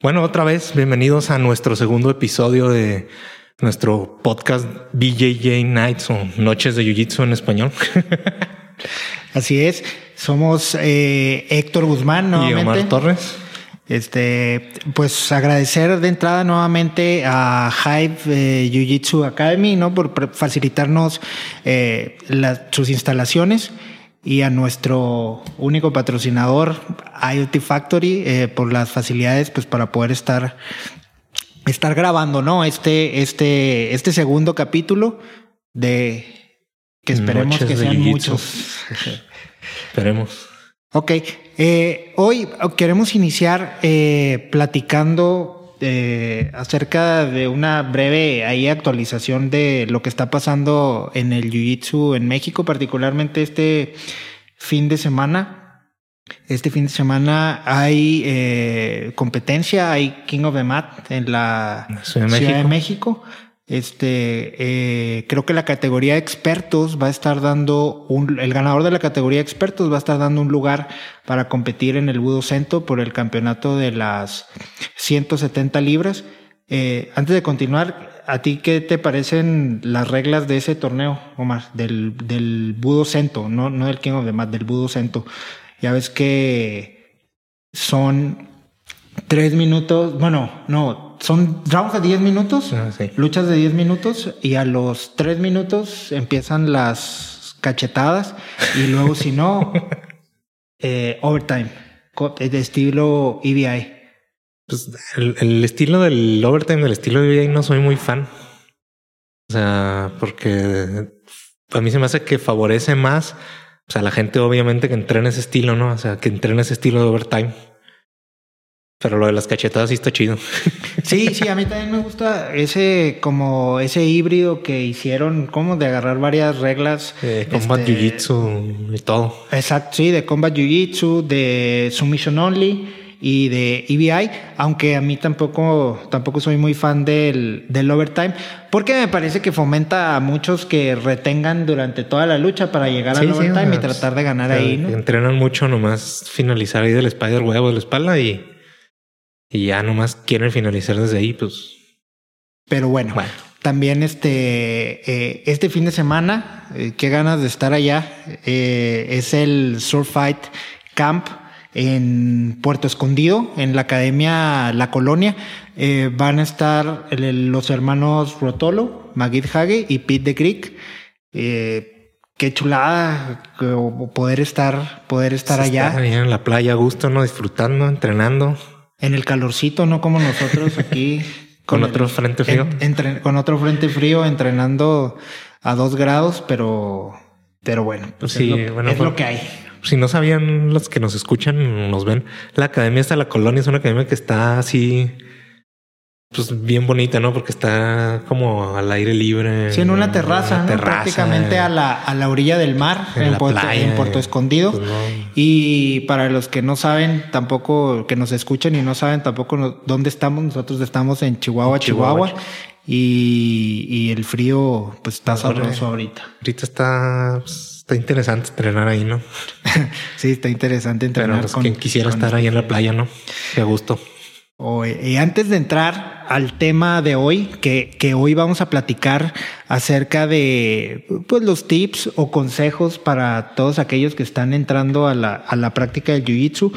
Bueno, otra vez, bienvenidos a nuestro segundo episodio de nuestro podcast BJJ Nights o Noches de Jiu-Jitsu en español. Así es, somos eh, Héctor Guzmán nuevamente. Y Omar Torres. Este, pues agradecer de entrada nuevamente a Hive eh, Jiu Jitsu Academy, ¿no? Por facilitarnos eh, sus instalaciones y a nuestro único patrocinador, IoT Factory, eh, por las facilidades, pues para poder estar, estar grabando, ¿no? Este, este, este segundo capítulo de que esperemos que sean muchos. esperemos. Ok, eh, hoy queremos iniciar eh, platicando eh, acerca de una breve ahí actualización de lo que está pasando en el Jiu-Jitsu en México, particularmente este fin de semana. Este fin de semana hay competencia, hay King of the Mat en la Ciudad de México. Este, eh, creo que la categoría expertos va a estar dando un, el ganador de la categoría expertos va a estar dando un lugar para competir en el Budo Cento por el campeonato de las 170 libras. Eh, antes de continuar, ¿a ti qué te parecen las reglas de ese torneo, Omar? Del, del Budo Cento, no, no del King of the Mat, del Budo Cento. Ya ves que son tres minutos, bueno, no, son rounds de 10 minutos, ah, luchas de 10 minutos y a los 3 minutos empiezan las cachetadas y luego si no, eh, overtime, de estilo EBI. Pues el, estilo del overtime, del estilo EBI no soy muy fan. O sea, porque a mí se me hace que favorece más, o sea, la gente obviamente que entrena ese estilo, ¿no? O sea, que entrena ese estilo de overtime. Pero lo de las cachetadas sí está chido. Sí, sí, a mí también me gusta ese como ese híbrido que hicieron, como de agarrar varias reglas. De combat este, jiu-jitsu y todo. Exacto, sí, de combat jiu-jitsu, de submission only y de EBI, aunque a mí tampoco, tampoco soy muy fan del, del overtime, porque me parece que fomenta a muchos que retengan durante toda la lucha para llegar al overtime y tratar de ganar ahí. ¿no? Entrenan mucho nomás finalizar ahí del spider huevo de la espalda y y ya nomás quieren finalizar desde ahí, pues. Pero bueno, también este, eh, este fin de semana, eh, qué ganas de estar allá, eh, es el Surf Fight Camp en Puerto Escondido, en la Academia La Colonia. van a estar los hermanos Rotolo, Magid Hage y Pete de Creek. qué chulada poder estar, poder estar allá. en la playa a gusto, ¿no? Disfrutando, entrenando. En el calorcito, no como nosotros aquí. con, otro frente frío. con otro frente frío entrenando a dos grados, pero, pero bueno, pues sí, es, lo, bueno, es lo que hay. Si no sabían los que nos escuchan, nos ven, la academia está la colonia, es una academia que está así pues bien bonita, ¿no? Porque está como al aire libre. Sí, en una terraza, prácticamente a la, a la orilla del mar, en, Puerto, Escondido. Pues y para los que no saben, tampoco, que nos escuchan y no saben tampoco dónde estamos, nosotros estamos en Chihuahua, Chihuahua. y, y, el frío, pues está sabroso ahorita. Ahorita está, pues, está interesante entrenar ahí, ¿no? sí, está interesante entrenar. Pero, pues, quien quisiera estar ahí en la playa, ¿no? Qué gusto. Y antes de entrar al tema de hoy, que, que, hoy vamos a platicar acerca de pues, los tips o consejos para todos aquellos que están entrando a la, a la práctica del Jiu-Jitsu,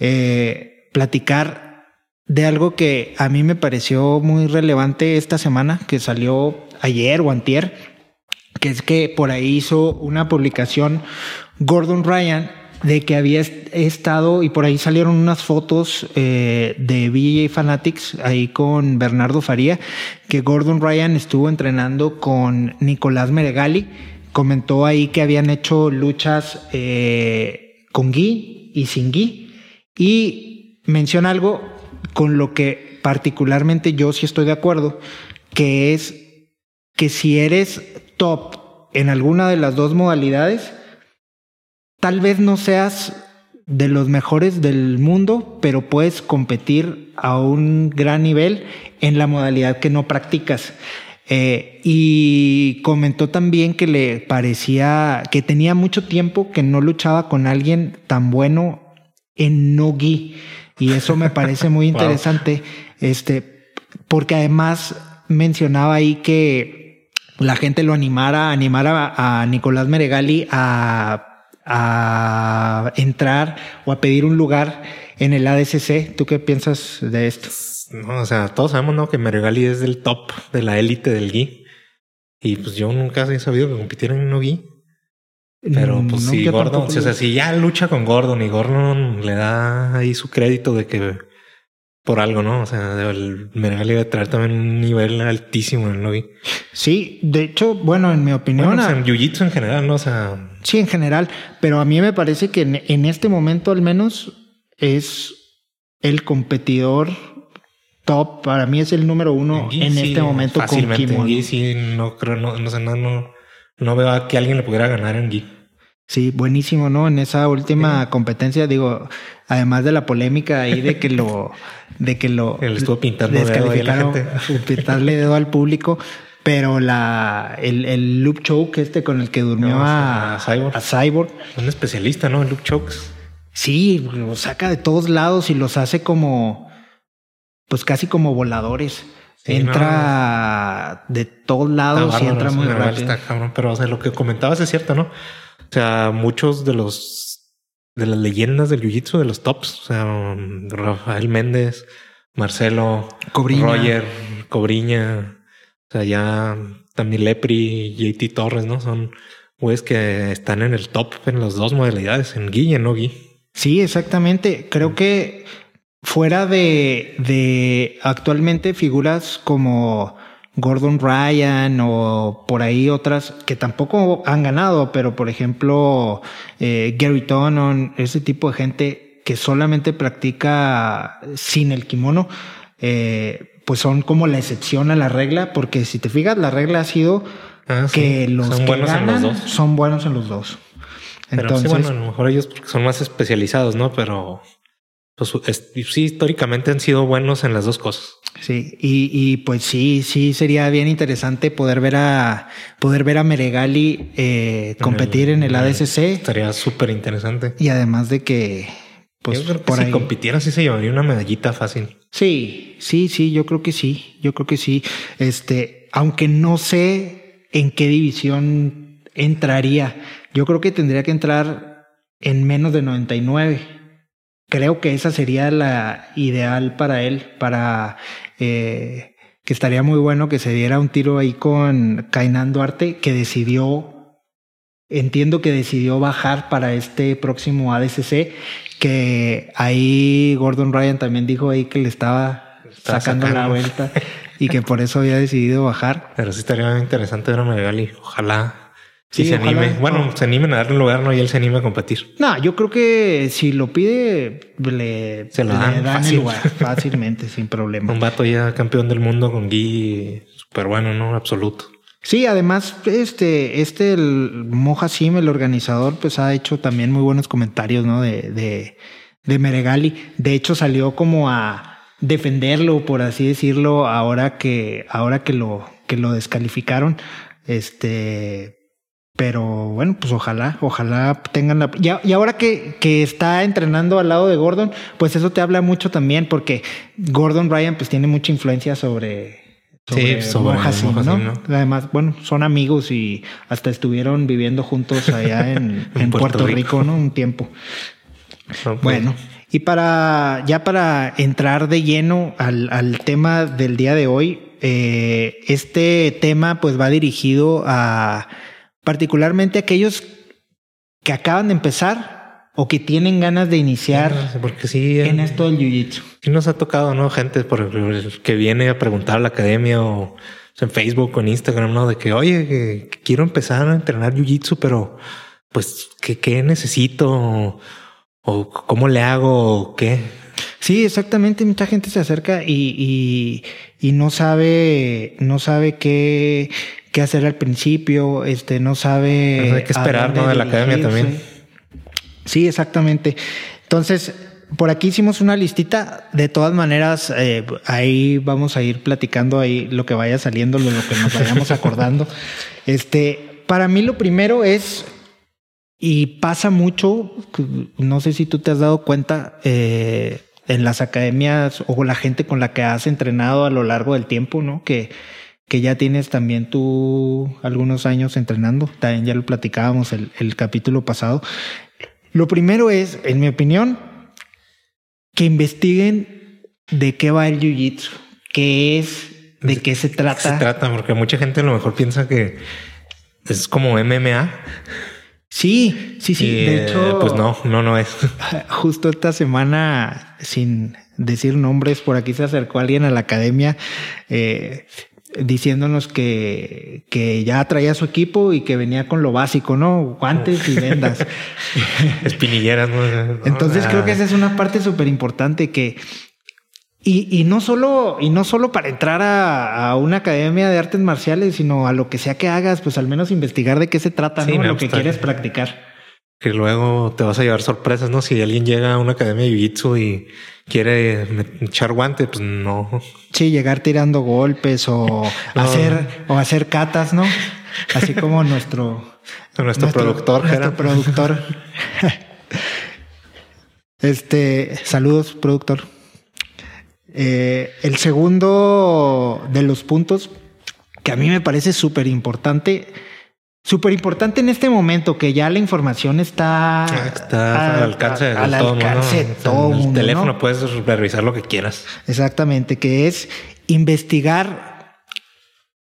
eh, platicar de algo que a mí me pareció muy relevante esta semana, que salió ayer o antier, que es que por ahí hizo una publicación Gordon Ryan de que había estado y por ahí salieron unas fotos eh, de BJ Fanatics ahí con Bernardo Faría, que Gordon Ryan estuvo entrenando con Nicolás Meregali. Comentó ahí que habían hecho luchas eh, con Gui y sin Gui. Y menciona algo con lo que particularmente yo sí estoy de acuerdo, que es que si eres top en alguna de las dos modalidades, tal vez no seas de los mejores del mundo, pero puedes competir a un gran nivel en la modalidad que no practicas. Eh, y comentó también que le parecía que tenía mucho tiempo que no luchaba con alguien tan bueno en no-gi. Y eso me parece muy interesante, este, porque además mencionaba ahí que la gente lo animara, animara a Nicolás Meregali a a entrar o a pedir un lugar en el ADCC. ¿Tú qué piensas de esto? No, o sea, todos sabemos ¿no? que Meregali es del top de la élite del GI. Y pues yo nunca he sabido que compitieran en un GI. Pero pues si Gordon, o sea, si ya lucha con Gordon y Gordon le da ahí su crédito de que por algo, ¿no? O sea, el Meregali debe traer también un nivel altísimo en el lobby. Sí, de hecho, bueno, en mi opinión. Bueno, en Jiu-Jitsu en general, ¿no? O sea. Sí, en general. Pero a mí me parece que en, este momento, al menos, es el competidor top. Para mí es el número uno en, este momento con En sí, no creo, no, no, sé, no, no, no veo a que alguien le pudiera ganar en Gi. Sí, buenísimo, ¿no? En esa última competencia, digo, además de la polémica ahí de que lo, de que lo estuvo pintando dedo a la gente. pintarle dedo al público, pero la el, el loop choke este con el que durmió a, Cyborg. a Cyborg. Un especialista, ¿no? En loop chokes. Sí, lo saca de todos lados y los hace como, pues casi como voladores. entra de todos lados y entra muy rápido. pero o sea, lo que comentabas es cierto, ¿no? O sea, muchos de los de las leyendas del jiu-jitsu, de los tops, o sea, Rafael Méndez, Marcelo, Roger, Cobriña, o sea, ya también Lepri, JT Torres, ¿no? Son güeyes que están en el top en las dos modalidades, en Gui y en no Gui. Sí, exactamente. Creo que fuera de, de actualmente figuras como Gordon Ryan o por ahí otras que tampoco han ganado, pero por ejemplo eh, Gary Tonon, ese tipo de gente que solamente practica sin el kimono, eh, pues son como la excepción a la regla, porque si te fijas, la regla ha sido ah, que los son que buenos ganan en los dos. son buenos en los dos. Entonces, bueno, a lo mejor ellos son más especializados, ¿no? Pero pues, sí, históricamente han sido buenos en las dos cosas. Sí, y, y, pues sí, sí sería bien interesante poder ver a poder ver a Meregali eh, competir en el, ADCC. Estaría súper interesante. Y además de que, pues, por si compitiera, sí se llevaría una medallita fácil. Sí, sí, sí, yo creo que sí, yo creo que sí. Este, aunque no sé en qué división entraría, yo creo que tendría que entrar en menos de 99 creo que esa sería la ideal para él, para eh, que estaría muy bueno que se diera un tiro ahí con Kainan Duarte, que decidió, entiendo que decidió bajar para este próximo ADCC, que ahí Gordon Ryan también dijo ahí que le estaba, sacando, la vuelta y que por eso había decidido bajar. Pero sí estaría interesante ver a Megali. Ojalá Sí, se anime. Bueno, se animen a darle un lugar, ¿no? Y él se anime a competir. No, yo creo que si lo pide, le, se lo dan, el lugar fácilmente, sin problema. Un vato ya campeón del mundo con Gui, súper bueno, ¿no? Absoluto. Sí, además, este, este, el Moja Sim, el organizador, pues ha hecho también muy buenos comentarios, ¿no? De, de, de Meregali. De hecho, salió como a defenderlo, por así decirlo, ahora que, ahora que lo, que lo descalificaron. Este, pero bueno, pues ojalá, ojalá tengan la... Y, ahora que, que, está entrenando al lado de Gordon, pues eso te habla mucho también, porque Gordon Ryan pues tiene mucha influencia sobre... sobre sí, sobre ¿no? Además, bueno, son amigos y hasta estuvieron viviendo juntos allá en, en, Puerto, Rico. ¿no? Un tiempo. Bueno, y para ya para entrar de lleno al, al tema del día de hoy, eh, este tema pues va dirigido a particularmente aquellos que acaban de empezar o que tienen ganas de iniciar porque sí, en esto del jiu-jitsu. Sí nos ha tocado, ¿no? Gente por que viene a preguntar a la academia o en Facebook o en Instagram, ¿no? De que, oye, quiero empezar a entrenar jiu-jitsu, pero pues, ¿qué, qué necesito? ¿O cómo le hago? ¿O qué? Sí, exactamente. Mucha gente se acerca y, y, y no sabe, no sabe qué, qué hacer al principio, este, no sabe. hay que esperar, ¿no? De la academia también. Sí, exactamente. Entonces, por aquí hicimos una listita. De todas maneras, eh, ahí vamos a ir platicando ahí lo que vaya saliendo, lo, que nos vayamos acordando. Este, para mí lo primero es, y pasa mucho, no sé si tú te has dado cuenta, eh, en las academias o la gente con la que has entrenado a lo largo del tiempo, ¿no? Que, que ya tienes también tú algunos años entrenando. También ya lo platicábamos el, el capítulo pasado. Lo primero es, en mi opinión, que investiguen de qué va el jiu-jitsu, qué es, de qué se trata. Se trata, porque mucha gente a lo mejor piensa que es como MMA. Sí, sí, sí. Y, de eh, hecho, pues no, no, no es. justo esta semana, sin decir nombres, por aquí se acercó alguien a la academia eh, diciéndonos que, que ya traía su equipo y que venía con lo básico, ¿no? Guantes y vendas. Espinilleras, ¿no? Entonces creo que esa es una parte súper importante que y, y no solo y no solo para entrar a, a una academia de artes marciales, sino a lo que sea que hagas, pues al menos investigar de qué se trata, Sí, ¿no? Lo que quieres practicar. Que luego te vas a llevar sorpresas, ¿no? Si alguien llega a una academia de jiu-jitsu y quiere echar guante, pues no. Sí, llegar tirando golpes o No. hacer o hacer catas, ¿no? Así como nuestro Nuestro, productor, nuestro productor. este, saludos, productor. Eh, el segundo de los puntos que a mí me parece súper importante, súper importante en este momento que ya la información está, Ah, Está al alcance de al todo el mundo. alcance de O sea, todo en el mundo, teléfono ¿no? puedes revisar lo que quieras. Exactamente, que es investigar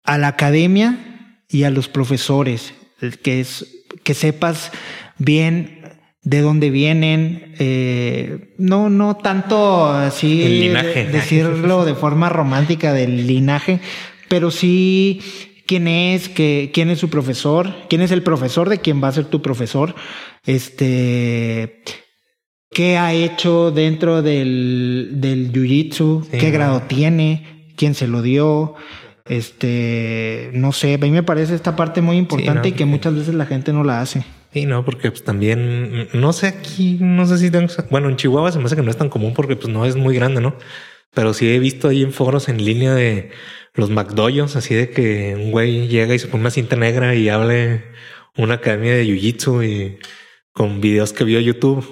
a la academia y a los profesores, que es que sepas bien de dónde vienen, eh, no, no tanto así El linaje. de- decirlo de forma romántica del linaje, pero sí quién es, que, quién es su profesor, quién es el profesor de quién va a ser tu profesor, este, qué ha hecho dentro del, del jiu-jitsu, Sí, qué grado tiene, quién se lo dio. Este, no sé, a mí me parece esta parte muy importante ¿no? y que muchas veces la gente no la hace. Sí, no, porque pues también, no sé aquí, no sé si tengo, bueno, en Chihuahua se me hace que no es tan común porque pues no es muy grande, ¿no? Pero sí he visto ahí en foros en línea de los McDoyos, así de que un güey llega y se pone una cinta negra y hable una academia de Jiu-Jitsu y con videos que vio YouTube.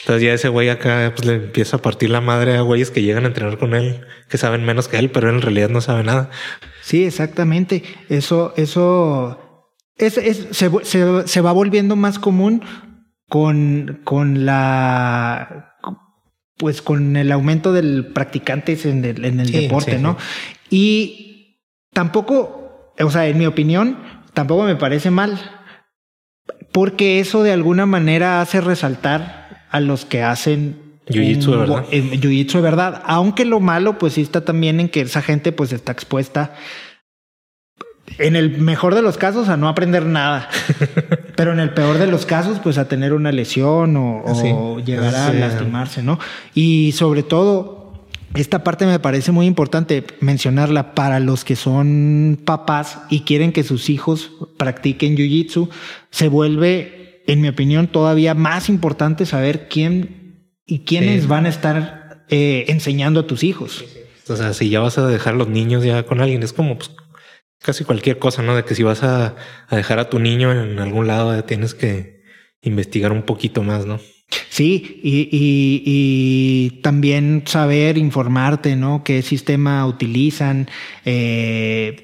Entonces ya ese güey acá pues le empieza a partir la madre a güeyes que llegan a entrenar con él, que saben menos que él, pero él en realidad no sabe nada. Sí, exactamente. Eso, eso es, es- se, se- se va volviendo más común con, con la pues con el aumento del practicantes en el, en el Sí, deporte, sí, ¿no? Y tampoco, o sea, en mi opinión, tampoco me parece mal, porque eso de alguna manera hace resaltar a los que hacen Jiu-jitsu de verdad. bu- en jiu-jitsu de verdad. Aunque lo malo, pues sí está también en que esa gente pues está expuesta en el mejor de los casos a no aprender nada. Pero en el peor de los casos, pues a tener una lesión o, llegar a Sí. lastimarse, ¿no? Y sobre todo, esta parte me parece muy importante mencionarla para los que son papás y quieren que sus hijos practiquen jiu-jitsu. Se vuelve, en mi opinión, todavía más importante saber quién y quiénes Sí. van a estar eh, enseñando a tus hijos. O sea, si ya vas a dejar los niños ya con alguien, es como pues, casi cualquier cosa, ¿no? De que si vas a, a dejar a tu niño en algún lado, ya tienes que investigar un poquito más, ¿no? Sí, y, y- y también saber informarte, ¿no? ¿Qué sistema utilizan? Eh,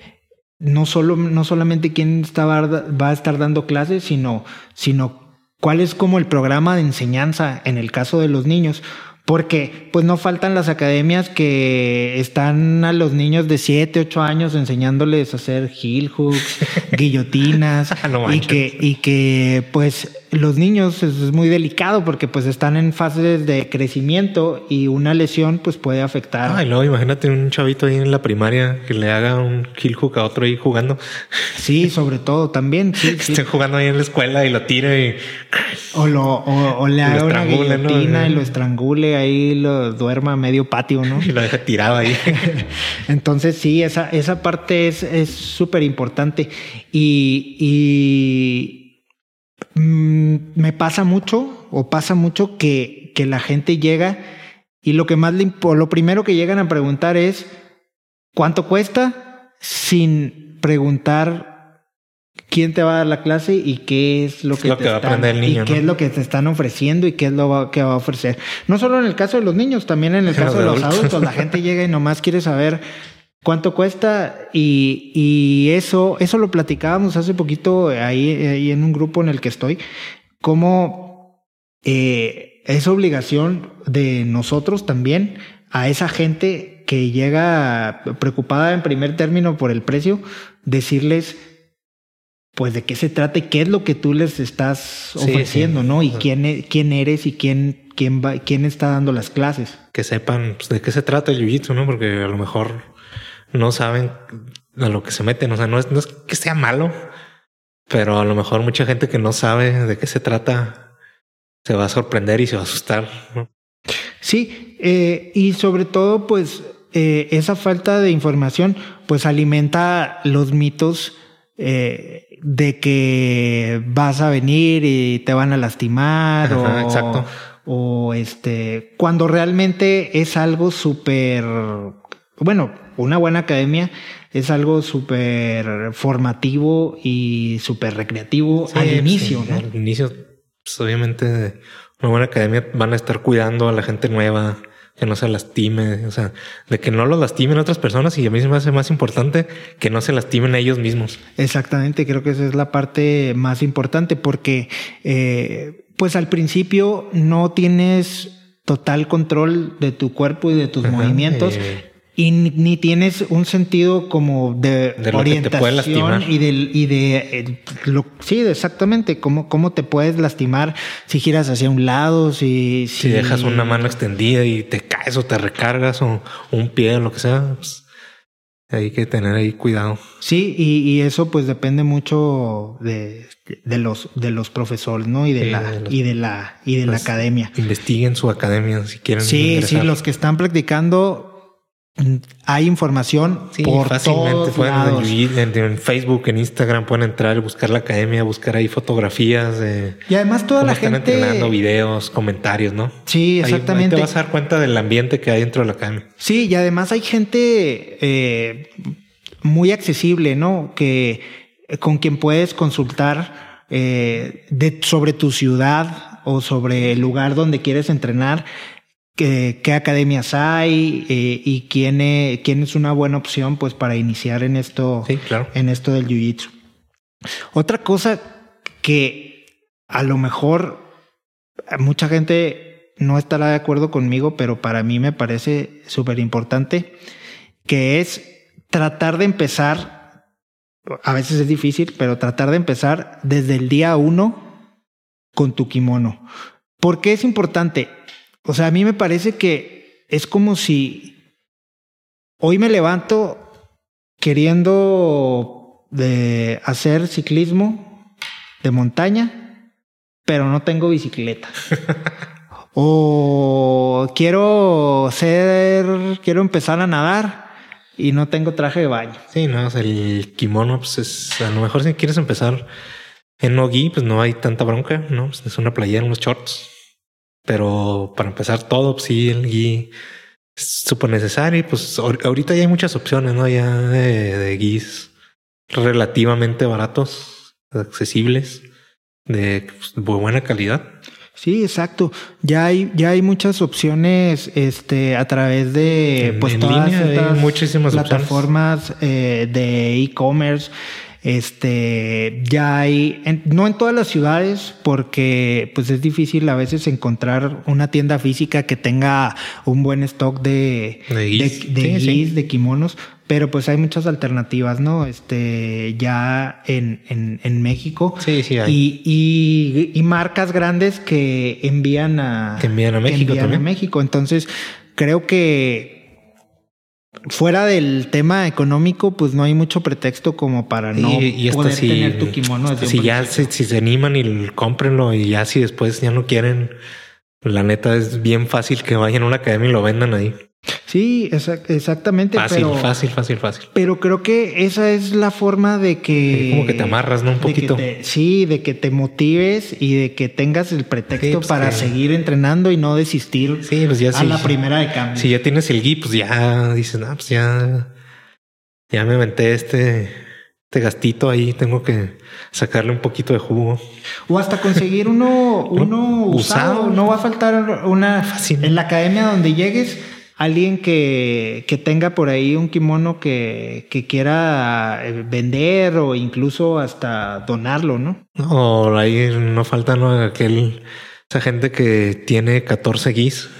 no, solo, no solamente quién está, va a estar dando clases, sino, sino cuál es como el programa de enseñanza en el caso de los niños. Porque pues no faltan las academias que están a los niños de 7, 8 años enseñándoles a hacer heel hooks, guillotinas No y que y que pues los niños es, es muy delicado porque pues están en fases de crecimiento y una lesión pues puede afectar. Ah, y luego imagínate un chavito ahí en la primaria que le haga un kill hook a otro ahí jugando. Sí, sobre todo también. Sí, Que sí. estén jugando ahí en la escuela y lo tire y O, lo, o, o le haga una guillotina y lo estrangule ahí, lo duerma a medio patio, ¿no? y lo deja tirado ahí. Entonces sí, esa, esa parte es es súper importante y, y mm, me pasa mucho o pasa mucho que, que la gente llega y lo que más le lo primero que llegan a preguntar es ¿cuánto cuesta? sin preguntar quién te va a dar la clase y qué es lo que, lo te que va a están, aprender el niño, y qué ¿no? es lo que te están ofreciendo y qué es lo va- que va a ofrecer. No solo en el caso de los niños, también en el caso de los adultos. adultos. La gente llega y nomás quiere saber cuánto cuesta y, y eso, eso lo platicábamos hace poquito ahí, ahí en un grupo en el que estoy, cómo eh, es obligación de nosotros también a esa gente que llega preocupada en primer término por el precio, decirles pues de qué se trata y qué es lo que tú les estás ofreciendo, sí. ¿no? Y quién, e- quién eres y quién, quién, va, quién está dando las clases. Que sepan pues, de qué se trata el jiu-jitsu, ¿no? Porque a lo mejor no saben a lo que se meten. O sea, no es, no es que sea malo, pero a lo mejor mucha gente que no sabe de qué se trata se va a sorprender y se va a asustar, ¿no? Sí, eh, y sobre todo, pues, eh, esa falta de información, pues alimenta los mitos eh, de que vas a venir y te van a lastimar Ajá, o, exacto. o este, cuando realmente es algo súper, bueno, una buena academia es algo súper formativo y súper recreativo Sí, al inicio, sí, ¿no? Al inicio, pues, obviamente, una buena academia van a estar cuidando a la gente nueva, que no se lastime, o sea, de que no lo lastimen otras personas y a mí se me hace más importante que no se lastimen a ellos mismos. Exactamente, creo que esa es la parte más importante porque eh, pues al principio no tienes total control de tu cuerpo y de tus Ajá, movimientos eh. Y ni, ni tienes un sentido como de, De orientación y de, y de eh, lo, sí, exactamente, cómo, cómo te puedes lastimar si giras hacia un lado, si, Si dejas una mano extendida y te caes o te recargas o un pie o lo que sea, pues, hay que tener ahí cuidado. Sí, y, y eso pues depende mucho de, de los de los profesores, ¿no? Y de Sí, la de los- y de la y de la Pues, academia. Investiguen su academia si quieren. Sí, sí, los que están practicando hay información Sí, por fácilmente todos pueden lados. en, Facebook, en Instagram, pueden entrar buscar la academia, buscar ahí fotografías de Y además toda la están gente entrenando, videos, comentarios, ¿no? Sí, Ahí- ahí exactamente. te vas a dar cuenta del ambiente que hay dentro de la academia. Sí, y además hay gente eh, muy accesible, ¿no? Que eh, con quien puedes consultar eh, de, sobre tu ciudad o sobre el lugar donde quieres entrenar, que- qué academias hay eh, y quién, e- quién es una buena opción, pues para iniciar en esto, Sí, claro. en esto del jiu-jitsu. Otra cosa que a lo mejor mucha gente no estará de acuerdo conmigo, pero para mí me parece súper importante, que es tratar de empezar, a veces es difícil, pero tratar de empezar desde el día uno con tu kimono. ¿Por qué es importante? O sea, a mí me parece que es como si hoy me levanto queriendo de hacer ciclismo de montaña, pero no tengo bicicleta. o quiero ser, quiero empezar a nadar y no tengo traje de baño. Sí, no, o sea, el kimono, pues es, a lo mejor si quieres empezar en no-gi, pues no hay tanta bronca, ¿no? Pues es una playera, unos shorts. Pero para empezar todo, pues sí, el gi es súper necesario. Y pues ahor- ahorita ya hay muchas opciones, ¿no? Ya de, de gis relativamente baratos, accesibles, de pues, de buena calidad. Sí, exacto. Ya hay, ya hay muchas opciones este, a través de pues, en todas línea hay muchísimas plataformas eh, de e-commerce. Este ya hay, en- no en todas las ciudades, porque pues es difícil a veces encontrar una tienda física que tenga un buen stock de, De gis. de, de Sí, sí. gis, de kimonos, pero pues hay muchas alternativas, ¿no? Este, ya en, en, en México. Sí, sí hay. Y, y, y marcas grandes que envían a, Que envían a México envían a. México. Entonces, creo que fuera del tema económico, pues no hay mucho pretexto como para no y, y poder si, tener tu kimono si ya se, si se animan y cómprenlo y ya si después ya no quieren, la neta es bien fácil que vayan a una academia y lo vendan ahí. Sí, exac- exactamente. Fácil, pero, fácil, fácil, fácil. pero creo que esa es la forma de que... Como que te amarras, ¿no? Un de poquito. te- sí, de que te motives y de que tengas el pretexto Sí, pues para que- seguir entrenando y no desistir Sí, pues ya a sí. la primera de cambio. Si ya tienes el gui, pues ya dices, no, pues ya, ya me aventé este, este gastito ahí, tengo que sacarle un poquito de jugo. O hasta conseguir uno, uno usado. No va a faltar una en la academia donde llegues. Alguien que, que tenga por ahí un kimono que, que quiera eh, vender o incluso hasta donarlo, ¿no? O ahí no falta ¿no? aquel, esa gente que tiene 14 guis.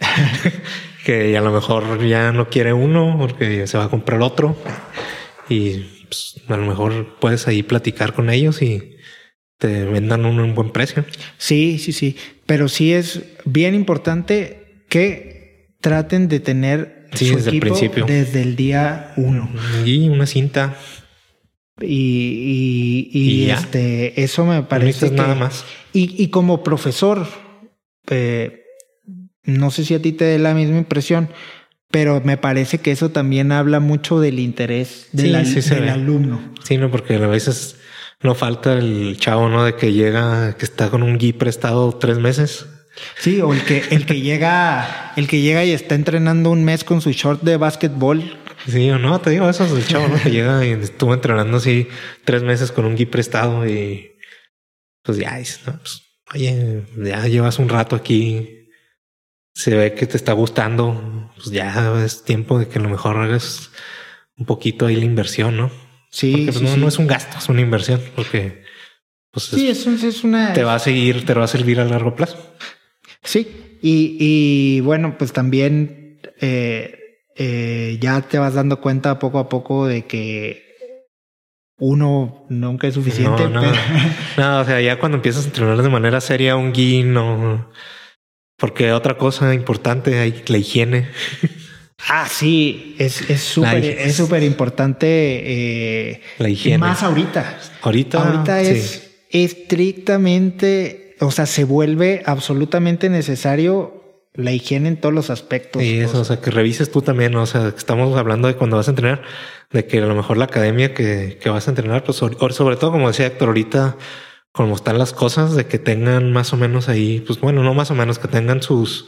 que a lo mejor ya no quiere uno porque se va a comprar otro. Y pues, a lo mejor puedes ahí platicar con ellos y te vendan un buen precio. Sí, sí, sí. Pero sí es bien importante que traten de tener Sí, su desde el principio. desde el día uno. Y una cinta. Y, y, y, Y ya. este, eso me No parece necesitas que, nada más. Y, y como profesor, eh, no sé si a ti te dé la misma impresión, pero me parece que eso también habla mucho del interés del, Sí, sí alumno. Sí, no, porque a veces no falta el chavo, ¿no? De que llega, que está con un gui prestado tres meses. Sí, o el que, el que llega, el que llega y está entrenando un mes con su short de básquetbol. Sí o no, te digo, eso es el chavo, ¿no? Que llega y estuvo entrenando así tres meses con un gui prestado y pues ya dices, no, pues, oye, ya llevas un rato aquí, se ve que te está gustando, pues ya es tiempo de que a lo mejor hagas un poquito ahí la inversión, ¿no? Sí, Porque pues, sí, no, sí. no es un gasto, es una inversión, porque pues Sí, es- es, es una. te va a seguir, te va a servir a largo plazo. Sí, y, y bueno, pues también eh, eh, ya te vas dando cuenta poco a poco de que uno nunca es suficiente. No, no. pero- No, o sea, ya cuando empiezas a entrenar de manera seria un gui, no. Porque otra cosa importante hay la higiene. ah, sí, es es súper es súper importante. eh, La y higiene. más ahorita. Ahorita, Ahorita sí. es estrictamente, o sea, se vuelve absolutamente necesario la higiene en todos los aspectos. Sí, eso, o sea, que revises tú también, o sea, que estamos hablando de cuando vas a entrenar, de que a lo mejor la academia que, que vas a entrenar, pues sobre, sobre todo, como decía Héctor, ahorita, como están las cosas, de que tengan más o menos ahí, pues bueno, no más o menos, que tengan sus,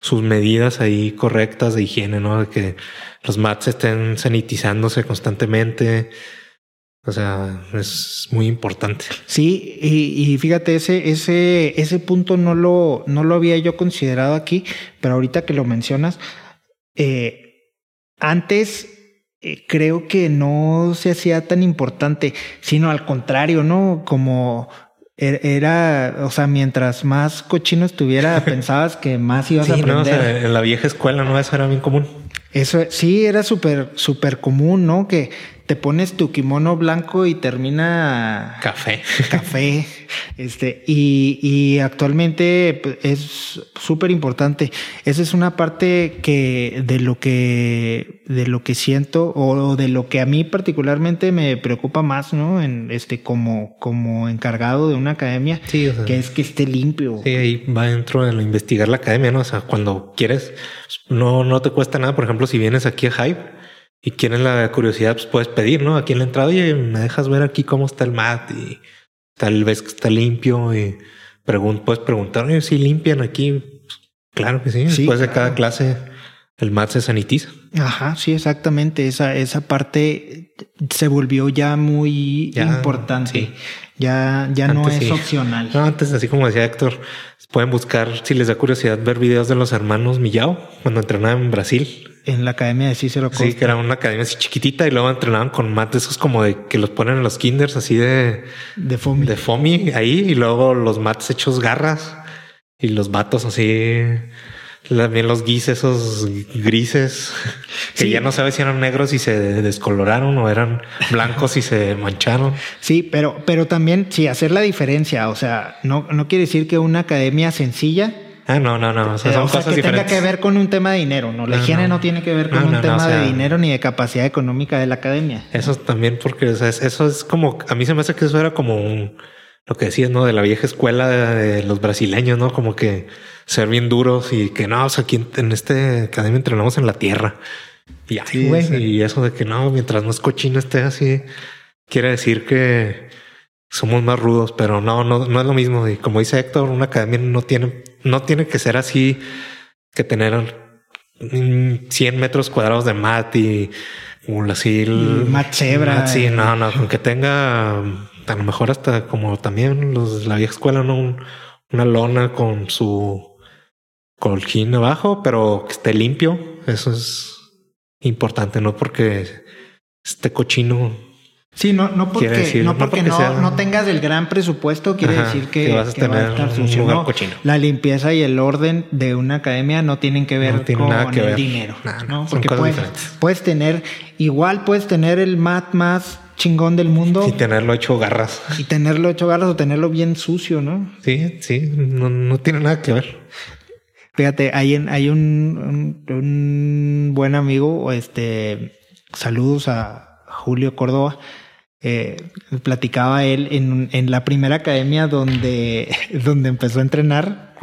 sus medidas ahí correctas de higiene, ¿no? De que los mats estén sanitizándose constantemente. O sea, es muy importante. Sí, y, fíjate, ese, ese, ese punto no lo, no lo había yo considerado aquí, pero ahorita que lo mencionas, eh, antes eh, creo que no se hacía tan importante, sino al contrario, ¿no? Como era, o sea, mientras más cochino estuviera, pensabas que más ibas a Sí, no, o aprender. sea, en la vieja escuela, ¿no? Eso era bien común. Eso sí era súper, súper común, ¿no? Que te pones tu kimono blanco y termina Café. café. Este, y, y actualmente pues, es súper importante. Esa es una parte que de lo que, de lo que siento o de lo que a mí particularmente me preocupa más, ¿no? En este, como, como encargado de una academia, Sí, o sea. que es que esté limpio. Sí, ahí va dentro de lo investigar la academia, ¿no? O sea, cuando quieres, no, no te cuesta nada. Por ejemplo, si vienes aquí a Hype y quieres la curiosidad, pues puedes pedir, ¿no? Aquí en la entrada, oye, me dejas ver aquí cómo está el mat y tal vez que está limpio y pregun puedes preguntar, oye, si limpian aquí. Claro que sí. Sí, Después de cada clase, el mat se sanitiza. Ajá, sí, exactamente. Esa, esa parte se volvió ya muy Ya, importante. sí. Ya, ya no es sí. opcional. No, antes, así como decía Héctor, pueden buscar, si les da curiosidad, ver videos de los hermanos Millao cuando entrenaban en Brasil. En la academia de Cícero Costa. Sí, que era una academia así chiquitita y luego entrenaban con mat de esos como de que los ponen en los kinders así de, de FOMI. de foamy ahí y luego los mats hechos garras y los vatos así también los guis esos grises que Sí. ya no sabes si eran negros y se descoloraron o eran blancos y se mancharon. Sí, pero, pero también sí hacer la diferencia. O sea, no, no quiere decir que una academia sencilla, Ah, no, no, no. O sea, eh, son o sea, cosas que tenga que ver con un tema de dinero. No, la No, higiene no. no. tiene que ver con No, un no, no, tema o sea- de dinero ni de capacidad económica de la academia. Eso también porque o sea, es- eso es como, a mí se me hace que eso era como un, lo que decías, ¿no? De la vieja escuela de, de los brasileños, ¿no? Como que ser bien duros y que no, o sea, aquí en, en este academia entrenamos en la tierra. Y, ay, Sí, güey, sí. y eso de que no, mientras más cochino esté así, quiere decir que somos más rudos, pero no, no, no es lo mismo. Y como dice Héctor, una academia no tiene, no tiene que ser así que tener mm, 100 metros cuadrados de mat y un así el Matt Zebra. Sí, eh. no, no, con que tenga a lo mejor hasta como también los de la vieja escuela, no Un- una lona con su colchín abajo, pero que esté limpio. Eso es importante, no porque esté cochino. Sí, no, no porque, decir, no no porque no, sea- no tengas el gran presupuesto, quiere Ajá, decir que, que vas a que tener estar un lugar No, cochino. La limpieza y el orden de una academia no tienen que ver tiene con nada que el ver. dinero. ¿no? Porque puedes, puedes tener, igual puedes tener el mat más chingón del mundo Y tenerlo hecho garras. y tenerlo hecho garras o tenerlo bien sucio, ¿no? Sí, sí, no, no tiene nada que ver. Fíjate, hay, en- hay un, un, un buen amigo, este, saludos a Julio Córdoba. Eh, platicaba él en, la primera academia donde, donde empezó a entrenar,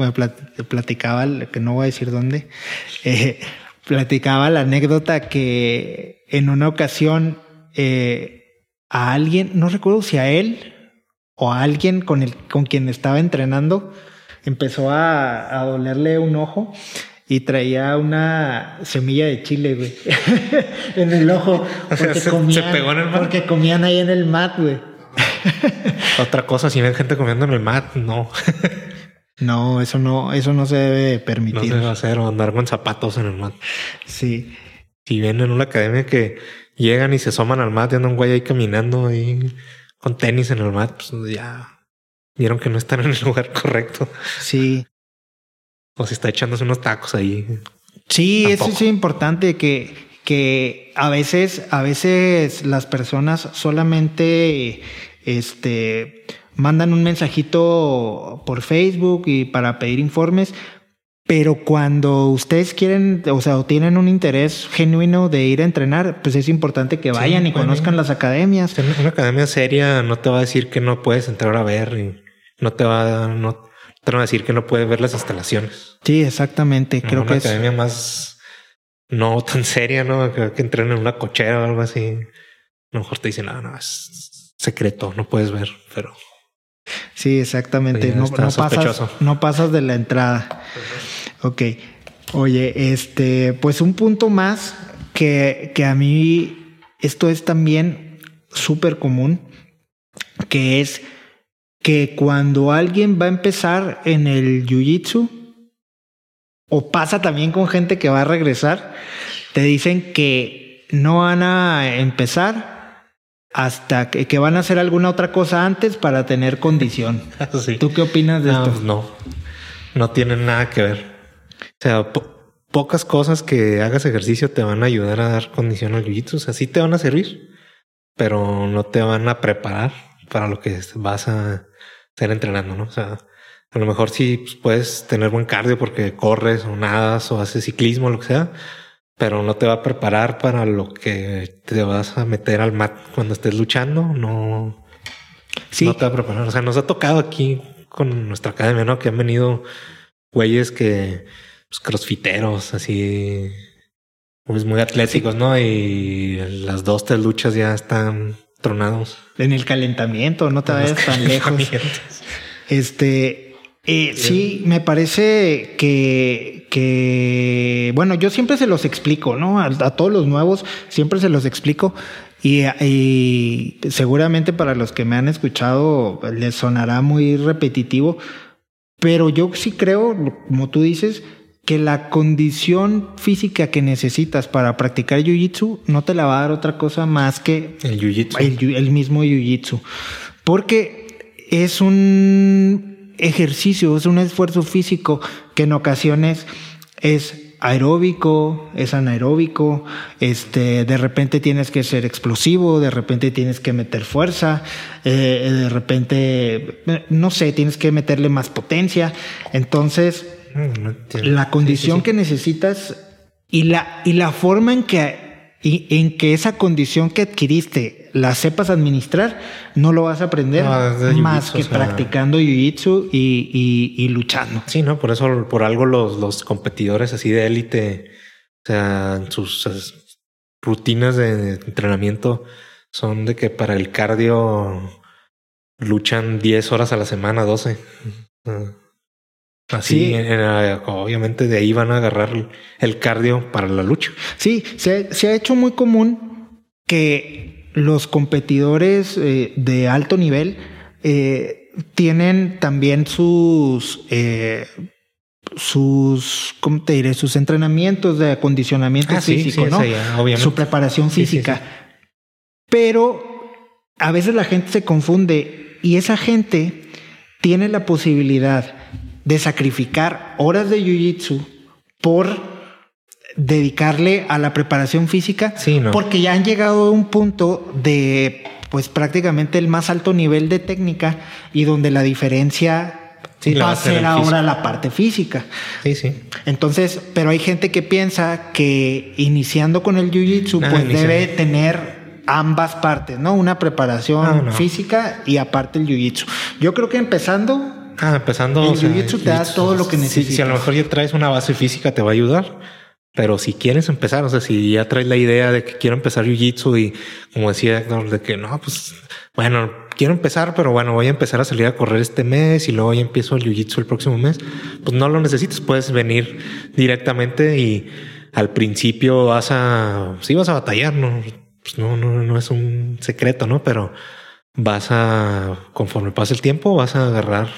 platicaba, que no voy a decir dónde, eh, platicaba la anécdota que en una ocasión eh, a alguien, no recuerdo si a él o a alguien con, el, con quien estaba entrenando, empezó a dolerle un ojo y traía una semilla de chile, güey, en el ojo. O sea, Porque, se- comían, se pegó en el mat. porque comían ahí en el mat, güey. Otra cosa, si ven gente comiendo en el mat, no, No, eso no, eso no se debe no permitir. se va a hacer o andar con zapatos en el mat. Sí. Si ven en una academia que llegan y se asoman al mat y anda un güey ahí caminando ahí con tenis en el mat, pues ya vieron que no están en el lugar correcto. Sí. O si está echándose unos tacos ahí. Sí, eso es importante que, que a veces, a veces las personas solamente este mandan un mensajito por Facebook y para pedir informes, pero cuando ustedes quieren, o sea, o tienen un interés genuino de ir a entrenar, pues es importante que Sí, vayan y conozcan las academias. Una academia seria no te va a decir que no puedes entrar a ver y no te va a, no decir que no puedes ver las instalaciones. Sí, exactamente. Creo una que es. academia más no tan seria, ¿no? Que, que entren en una cochera o algo así. A lo mejor te dicen, no, no, es secreto, no puedes ver, pero Sí, exactamente. No, no pasas, no pasas de la entrada. Ok. Oye, este, pues un punto más que, que a mí esto es también súper común, que es que cuando alguien va a empezar en el jiu-jitsu, o pasa también con gente que va a regresar, te dicen que no van a empezar hasta que, que van a hacer alguna otra cosa antes para tener condición. sí. ¿Tú qué opinas de No, esto? no, no tienen nada que ver. O sea, po- pocas cosas que hagas ejercicio te van a ayudar a dar condición al jiu-jitsu. O sea, sí te van a servir, pero no te van a preparar para lo que vas a estar entrenando, ¿no? O sea, a lo mejor sí pues, puedes tener buen cardio porque corres o nadas o haces ciclismo, lo que sea, pero no te va a preparar para lo que te vas a meter al mat cuando estés luchando. No, Sí, no te va a preparar. O sea, nos ha tocado aquí con nuestra academia, ¿no? Que han venido güeyes que, pues, crossfiteros, así, pues muy atléticos, ¿no? Y las dos, tres luchas ya están tronados. en el calentamiento, no te vayas tan lejos. Este, eh, sí, me parece que, que, bueno, yo siempre se los explico, ¿no? A, a todos los nuevos siempre se los explico. Y, y seguramente para los que me han escuchado les sonará muy repetitivo, pero yo sí creo, como tú dices, que la condición física que necesitas para practicar jiu-jitsu no te la va a dar otra cosa más que El jiu-jitsu. el, mismo jiu-jitsu. Porque es un ejercicio, es un esfuerzo físico que en ocasiones es aeróbico, es anaeróbico, este, de repente tienes que ser explosivo, de repente tienes que meter fuerza, eh, de repente, eh, no sé, tienes que meterle más potencia. Entonces. La condición Sí, sí, sí. que necesitas y la, y la forma en que, y- en que esa condición que adquiriste la sepas administrar, no lo vas a aprender No, más que o sea. practicando jiu-jitsu y, y- y luchando. Sí, no, por eso, por algo los, los competidores así de élite, o sea, sus rutinas de entrenamiento son de que para el cardio luchan 10 horas a la semana, 12. Ah. Así, Sí. en- en- obviamente de ahí van a agarrar el, cardio para la lucha. Sí, se, se ha hecho muy común que los competidores eh, de alto nivel eh, tienen también sus eh, sus, ¿cómo te diré? Sus entrenamientos de acondicionamiento Ah, físico, sí, ¿no? ya, obviamente. Su preparación física. Pero a veces la gente se confunde y esa gente tiene la posibilidad de sacrificar horas de jiu-jitsu por dedicarle a la preparación física Sí, no. porque ya han llegado a un punto de pues prácticamente el más alto nivel de técnica y donde la diferencia Sí, va a ser ahora la parte física. Sí, sí. Entonces, pero hay gente que piensa que iniciando con el jiu-jitsu, pues iniciando. debe tener ambas partes, ¿no? Una preparación Ah, no. física y aparte el jiu-jitsu. Yo creo que empezando, Ah, empezando. El o sea, jiu-jitsu te da jiu-jitsu, todo lo que necesitas. Si a lo mejor ya traes una base física, te va a ayudar. Pero si quieres empezar, o sea, si ya traes la idea de que quiero empezar jiu-jitsu y como decía Héctor, de que no, pues bueno, quiero empezar, pero bueno, voy a empezar a salir a correr este mes y luego ya empiezo el jiu-jitsu el próximo mes, pues no lo necesitas, puedes venir directamente y al principio vas a, sí vas a batallar, no, pues no, no, no es un secreto, ¿no? Pero vas a, conforme pasa el tiempo, vas a agarrar,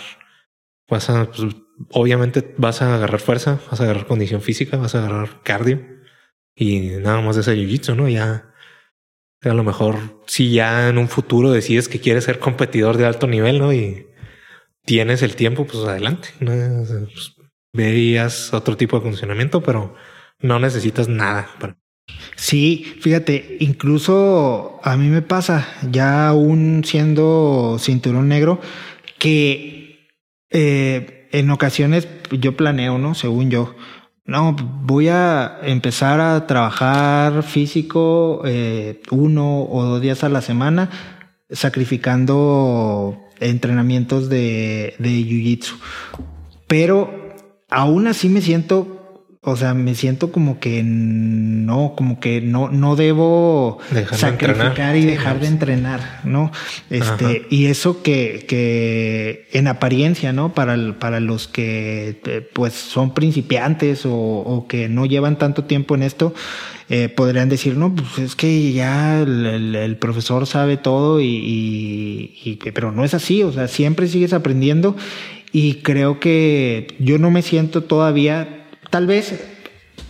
vas a, pues, obviamente vas a agarrar fuerza, vas a agarrar condición física, vas a agarrar cardio y nada más de ese jiu-jitsu, ¿no? Ya a lo mejor si ya en un futuro decides que quieres ser competidor de alto nivel, ¿no? Y tienes el tiempo, pues adelante, ¿no? Pues, ve y haz otro tipo de funcionamiento, pero no necesitas nada para sí, fíjate, incluso a mí me pasa, ya aún siendo cinturón negro, que eh, en ocasiones yo planeo, ¿no? Según yo, no, voy a empezar a trabajar físico eh, uno o dos días a la semana, sacrificando entrenamientos de, de jiu-jitsu. Pero aún así me siento, o sea, me siento como que no, como que no, no debo sacrificar y dejar de entrenar, ¿no? Este, Ajá. y eso que, que en apariencia, ¿no? Para, el- para los que eh, pues son principiantes o, o que no llevan tanto tiempo en esto, eh, podrían decir, no, pues es que ya el, el- el profesor sabe todo y, y- y pero no es así, o sea, siempre sigues aprendiendo y creo que yo no me siento todavía, tal vez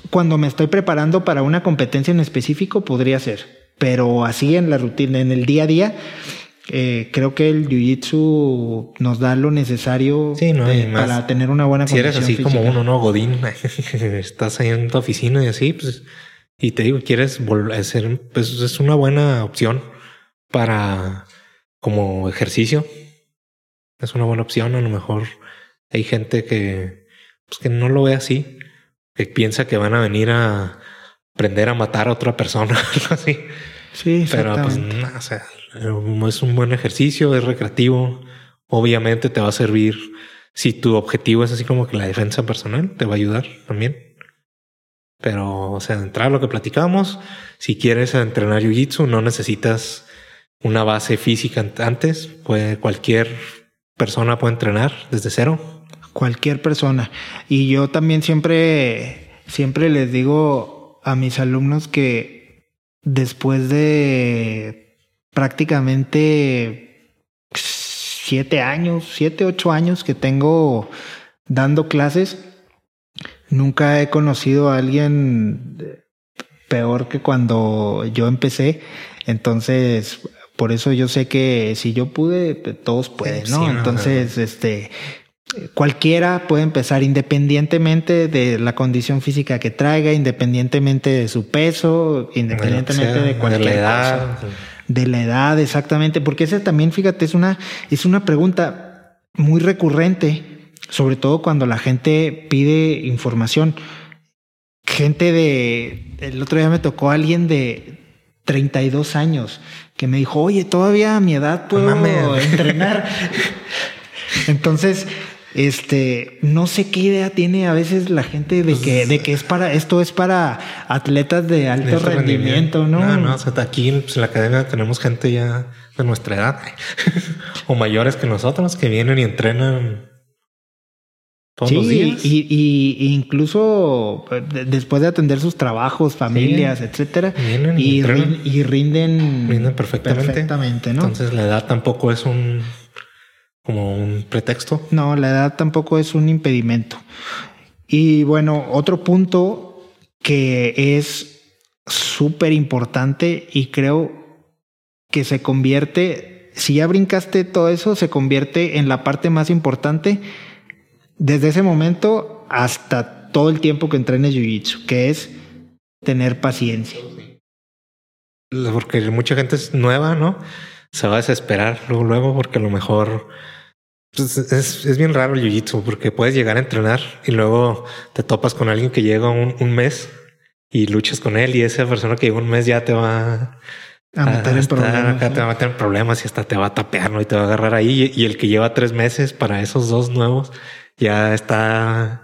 cuando me estoy preparando para una competencia en específico podría ser, pero así en la rutina, en el día a día, eh, creo que el jiu-jitsu nos da lo necesario Sí, no, de- y más para tener una buena Si eres así como uno, ¿no? Godín, estás ahí en tu oficina y así, pues, y te digo, quieres volver a ser, pues es una buena opción para como ejercicio. Es una buena opción. A lo mejor hay gente que, pues que no lo ve así, que piensa que van a venir a aprender a matar a otra persona, algo así. Sí, Pero pues no, o sea, es un buen ejercicio, es recreativo. Obviamente te va a servir si tu objetivo es así como que la defensa personal, te va a ayudar también. Pero, o sea, entrar a lo que platicábamos, si quieres entrenar jiu-jitsu, no necesitas una base física ant- antes. Puede, cualquier persona puede entrenar desde cero. Cualquier persona. Y yo también siempre, siempre les digo a mis alumnos que después de prácticamente siete años, siete, ocho años que tengo dando clases, nunca he conocido a alguien peor que cuando yo empecé. Entonces, por eso yo sé que si yo pude, pues, todos pueden, no, Entonces, este, cualquiera puede empezar independientemente de la condición física que traiga, independientemente de su peso, independientemente sea, de cualquier la cosa. edad. De la edad, exactamente, porque esa también, fíjate, es una, es una pregunta muy recurrente, sobre todo cuando la gente pide información. Gente de, el otro día me tocó alguien de 32 años que me dijo, oye, todavía a mi edad puedo entrenar. Entonces, este, no sé qué idea tiene a veces la gente de que, de que es para, esto es para atletas de alto, de alto rendimiento, ¿no? No, no, o sea, aquí pues, en la academia tenemos gente ya de nuestra edad o mayores que nosotros que vienen y entrenan todos sí, los días. Y, y, incluso eh, después de atender sus trabajos, familias, etcétera, Vienen y, y rinden, Rinden perfectamente. perfectamente, ¿no? Entonces la edad tampoco es un como un pretexto. No, la edad tampoco es un impedimento. Y bueno, otro punto que es súper importante y creo que se convierte, si ya brincaste todo eso, se convierte en la parte más importante desde ese momento hasta todo el tiempo que entrenes Jiu-Jitsu, que es tener paciencia. Porque mucha gente es nueva, ¿no? Se va a desesperar luego, luego porque a lo mejor pues, es, es bien raro el jiu-jitsu porque puedes llegar a entrenar y luego te topas con alguien que llega un, un mes y luchas con él y esa persona que llegó un mes ya te va A meter en estar problemas. acá ¿no? te va a meter en problemas y hasta te va a tapear ¿no? y te va a agarrar ahí y, y el que lleva tres meses para esos dos nuevos ya está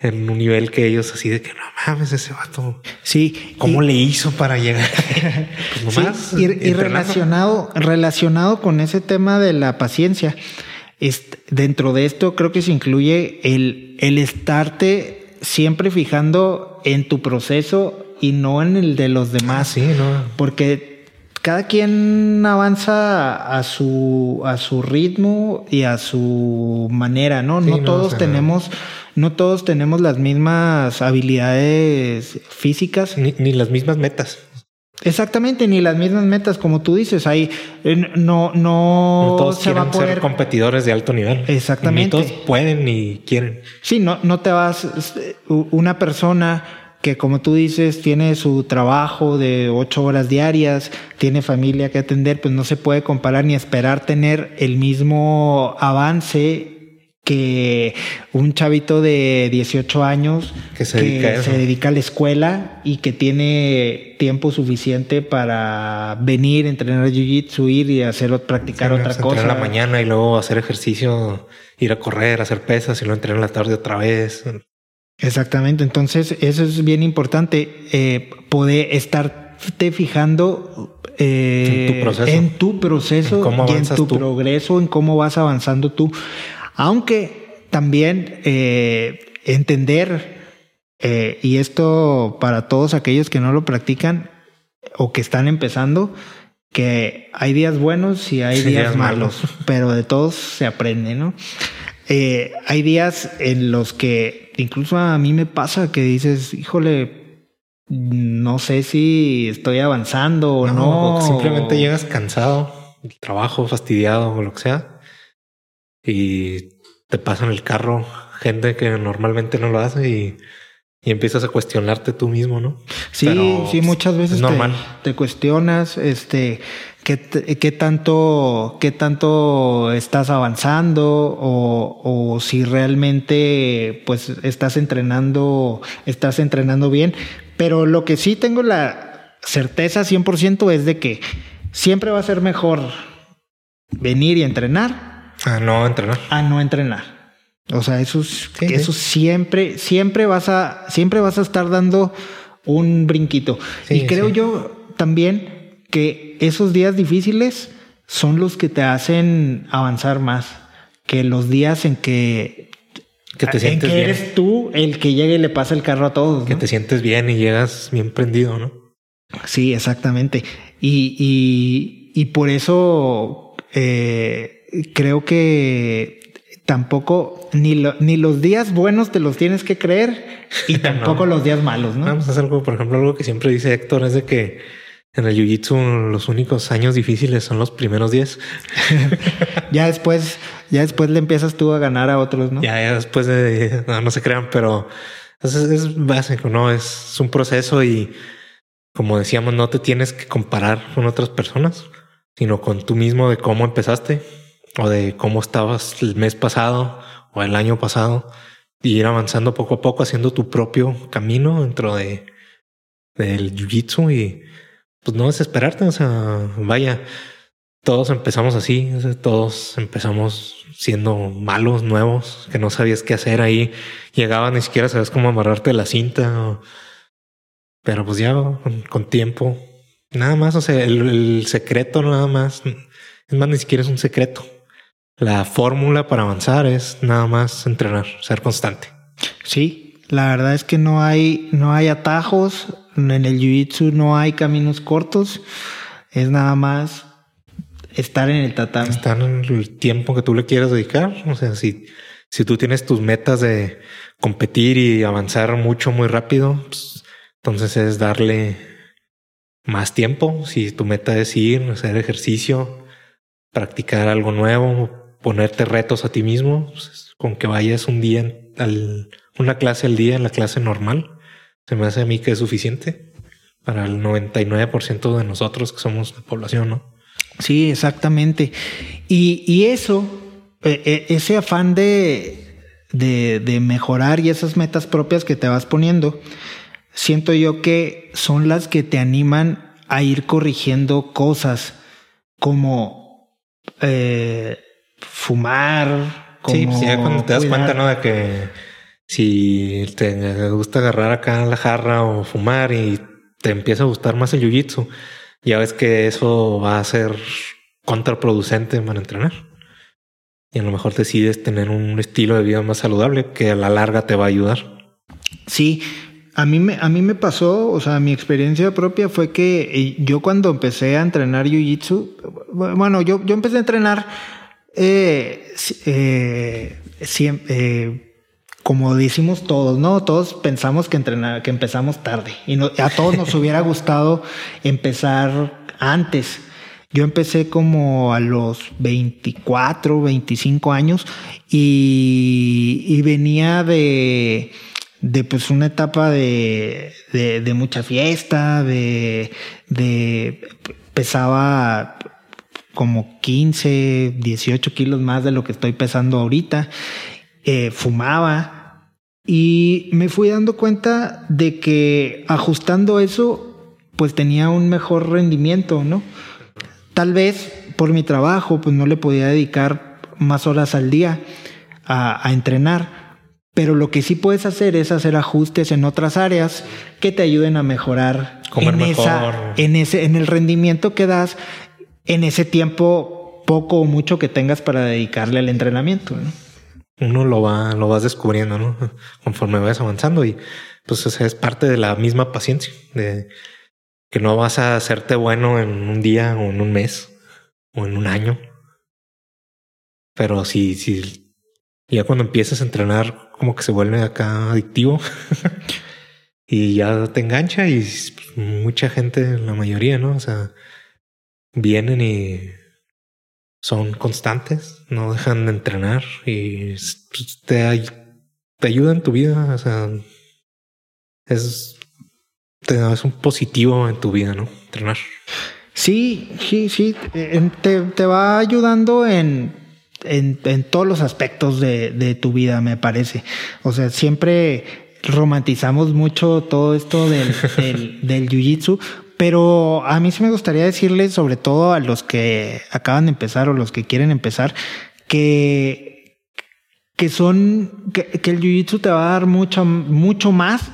en un nivel que ellos así de que no mames ese vato Sí. ¿Cómo y- le hizo para llegar? pues Sí, y, y relacionado, relacionado con ese tema de la paciencia, dentro de esto creo que se incluye el, el estarte siempre fijando en tu proceso y no en el de los Ah, demás. sí, no. Porque cada quien avanza a su, a su ritmo y a su manera, ¿no? Sí, no no, todos o sea, tenemos, no todos tenemos las mismas habilidades físicas Ni, ni las mismas metas. Exactamente, ni las mismas metas, como tú dices, ahí eh, no, no, No todos se quieren va a poder. ser competidores de alto nivel. Exactamente. Ni todos pueden ni quieren. Sí, no, no te vas. Una persona que, como tú dices, tiene su trabajo de ocho horas diarias, tiene familia que atender, pues no se puede comparar ni esperar tener el mismo avance que un chavito de 18 años Que se dedica a se dedica a la escuela y que tiene tiempo suficiente para venir, entrenar jiu-jitsu, ir y hacer practicar otra cosa. entrena en la mañana y luego hacer ejercicio, ir a correr, hacer pesas y luego entrenar en la tarde otra vez. Exactamente, entonces eso es bien importante, eh, poder estarte fijando eh, En tu proceso. en tu proceso En y tu tú. progreso, en cómo vas avanzando tú. Aunque también eh, entender, eh, y esto para todos aquellos que no lo practican o que están empezando, que hay días buenos y hay Sí, días días malos, malos. pero de todos se aprende, ¿no? Eh, hay días en los que incluso a mí me pasa que dices, híjole, no sé si estoy avanzando o no. o simplemente llegas cansado trabajo, fastidiado o lo que sea. Y te pasan el carro gente que normalmente no lo hace y, y empiezas a cuestionarte tú mismo, ¿no? Sí, Pero sí, muchas veces es te- normal. Te, cuestionas, este, qué, qué tanto, qué tanto estás avanzando o, o si realmente, pues, estás entrenando, estás entrenando bien. Pero lo que sí tengo la certeza 100% es de que siempre va a ser mejor venir y entrenar Ah, no entrenar. a no entrenar. O sea, eso, es- Sí, eso siempre, siempre vas a, siempre vas a estar dando un brinquito. Sí, y creo sí. yo también que esos días difíciles son los que te hacen avanzar más que los días en que, Que te en sientes que bien. eres tú el que llega y le pasa el carro a todos. Que ¿no? te sientes bien y llegas bien prendido, ¿no? Sí, exactamente. Y, y, y por eso eh, creo que tampoco ni, lo- ni los días buenos te los tienes que creer y tampoco los días malos, ¿no? Vamos a hacer algo, por ejemplo, algo que siempre dice Héctor es de que en el jiu-jitsu los únicos años difíciles son los primeros 10. Ya después, ya después le empiezas tú a ganar a otros, ¿no? Ya, ya después de no, no se crean, pero es, es básico, ¿no? Es un proceso y como decíamos, no te tienes que comparar con otras personas, sino con tú mismo de cómo empezaste o de cómo estabas el mes pasado o el año pasado y ir avanzando poco a poco haciendo tu propio camino dentro de del jiu-jitsu y pues no desesperarte, o sea, vaya, todos empezamos así, todos empezamos siendo malos, nuevos, que no sabías qué hacer ahí, llegabas ni siquiera sabías cómo amarrarte la cinta, o- pero pues ya con, tiempo, nada más, o sea, el secreto nada más, es más, ni siquiera es un secreto, la fórmula para avanzar es nada más entrenar, ser constante. Sí, la verdad es que no hay, no hay atajos, en el jiu-jitsu no hay caminos cortos, es nada más estar en el tatami. Estar en el tiempo que tú le quieras dedicar. O sea, si, si tú tienes tus metas de competir y avanzar mucho, muy rápido, pues, entonces es darle más tiempo. Si tu meta es ir, hacer ejercicio, practicar algo nuevo, ponerte retos a ti mismo, pues, con que vayas un día al, una clase al día en la clase normal, se me hace a mí que es suficiente para el 99% de nosotros que somos la población, ¿no? Sí, exactamente. Y, y eso, eh, eh, ese afán de, de, de mejorar y esas metas propias que te vas poniendo, siento yo que son las que te animan a ir corrigiendo cosas como eh, fumar. Como sí, pues ya cuando te das cuenta, ¿no? De que si te gusta agarrar acá la jarra o fumar y te empieza a gustar más el jiu-jitsu, ya ves que eso va a ser contraproducente para entrenar. Y a lo mejor decides tener un estilo de vida más saludable que a la larga te va a ayudar. Sí, a mí me, a mí me pasó, o sea, mi experiencia propia fue que eh, yo cuando empecé a entrenar Jiu-Jitsu, bueno, yo, yo empecé a entrenar eh, eh, eh, como decimos todos, ¿no? Todos pensamos que, entrenar, que empezamos tarde y no, a todos nos hubiera gustado empezar antes. Yo empecé como a los 24, 25 años y, y venía de, de pues una etapa de, de, de mucha fiesta, de, de pesaba como 15, 18 kilos más de lo que estoy pesando ahorita. Eh, fumaba y me fui dando cuenta de que ajustando eso, pues tenía un mejor rendimiento, ¿no? Tal vez por mi trabajo, pues no le podía dedicar más horas al día a, a entrenar. Pero lo que sí puedes hacer es hacer ajustes en otras áreas que te ayuden a mejorar Comer en, mejor. esa, en ese, en el rendimiento que das en ese tiempo poco o mucho que tengas para dedicarle al entrenamiento. ¿no? Uno lo va, lo vas descubriendo, ¿no? Conforme vas avanzando y pues es parte de la misma paciencia, de que no vas a hacerte bueno en un día o en un mes o en un año. Pero si, si ya cuando empiezas a entrenar, como que se vuelve acá adictivo y ya te engancha y mucha gente, la mayoría, ¿no? O sea, vienen y son constantes, no dejan de entrenar y pues, te, te ayuda en tu vida. O sea, es, es un positivo en tu vida, ¿no? Entrenar. Sí, sí, sí. Te, te va ayudando en, en, en, todos los aspectos de, de tu vida, me parece. O sea, siempre romantizamos mucho todo esto del, del, del jiu-jitsu, pero a mí sí me gustaría decirles, sobre todo a los que acaban de empezar o los que quieren empezar, que, que son, que, que el jiu-jitsu te va a dar mucho, mucho más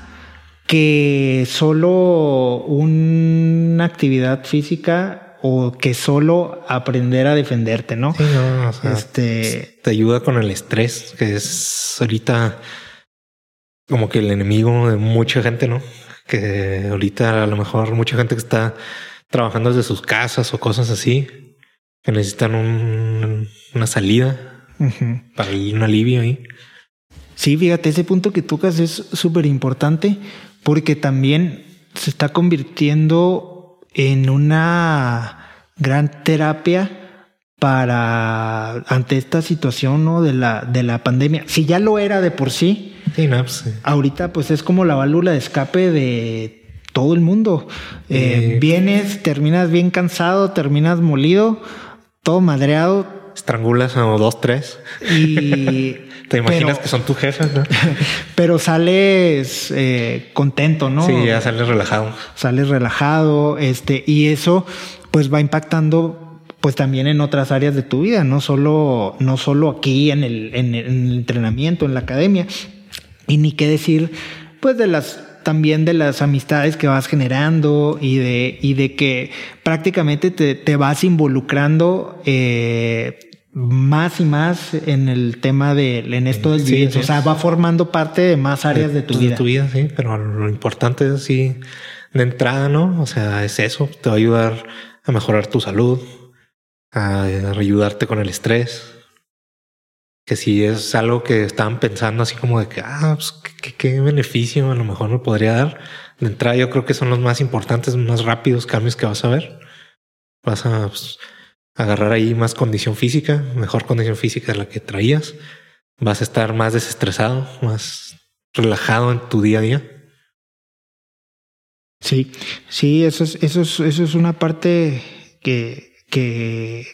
que solo una actividad física o que solo aprender a defenderte, ¿no? Sí, no o sea, este te ayuda con el estrés, que es ahorita como que el enemigo de mucha gente, ¿no? Que ahorita a lo mejor mucha gente que está trabajando desde sus casas o cosas así, que necesitan un, una salida uh -huh. para un alivio ahí. Sí, fíjate, ese punto que tocas es súper importante porque también se está convirtiendo en una gran terapia para ante esta situación ¿no? de la de la pandemia. Si ya lo era de por sí, sí, no, pues, sí. ahorita pues es como la válvula de escape de todo el mundo. Eh, vienes, terminas bien cansado, terminas molido, todo madreado. Estrangulas a dos, tres. Y te imaginas pero, que son tus jefes, ¿no? pero sales eh, contento, ¿no? Sí, ya sales relajado. Sales relajado, este, y eso pues va impactando pues también en otras áreas de tu vida, no solo, no solo aquí en el, en el, en el entrenamiento, en la academia, y ni qué decir, pues de las también de las amistades que vas generando y de, y de que prácticamente te, te vas involucrando eh, más y más en el tema de en esto del Sí. O sea, va formando parte de más áreas de tu vida. De tu vida, sí, pero lo importante es sí, de entrada, ¿no? O sea, es eso, te va a ayudar a mejorar tu salud, a ayudarte con el estrés. Que si es algo que estaban pensando así como de que, ah, pues, ¿qué, beneficio a lo mejor me podría dar. De entrada, yo creo que son los más importantes, más rápidos cambios que vas a ver. Vas a pues, agarrar ahí más condición física, mejor condición física de la que traías. Vas a estar más desestresado, más relajado en tu día a día. Sí, sí, eso es, eso es, eso es una parte que, que,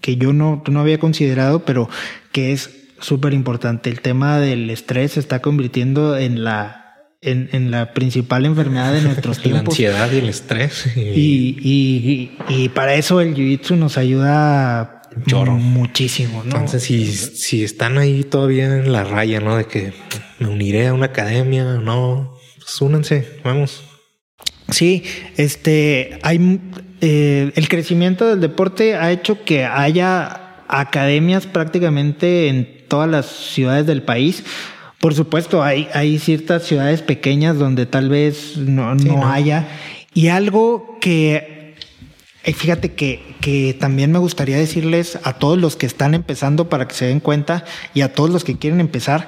que yo no, no había considerado, pero que es súper importante. El tema del estrés se está convirtiendo en la, en, en la principal enfermedad de nuestros La tiempos. ansiedad y el estrés. Y, Y, y, para eso el jiu-jitsu nos ayuda muchísimo, ¿no? entonces, si, si están ahí todavía en la raya, ¿no? De que me uniré a una academia, no, pues únanse, vamos. Sí, este, hay eh, el crecimiento del deporte ha hecho que haya academias prácticamente en todas las ciudades del país. Por supuesto, hay, hay ciertas ciudades pequeñas donde tal vez no, Sí, no ¿no? haya. Y algo que, eh, fíjate que, que también me gustaría decirles a todos los que están empezando para que se den cuenta y a todos los que quieren empezar,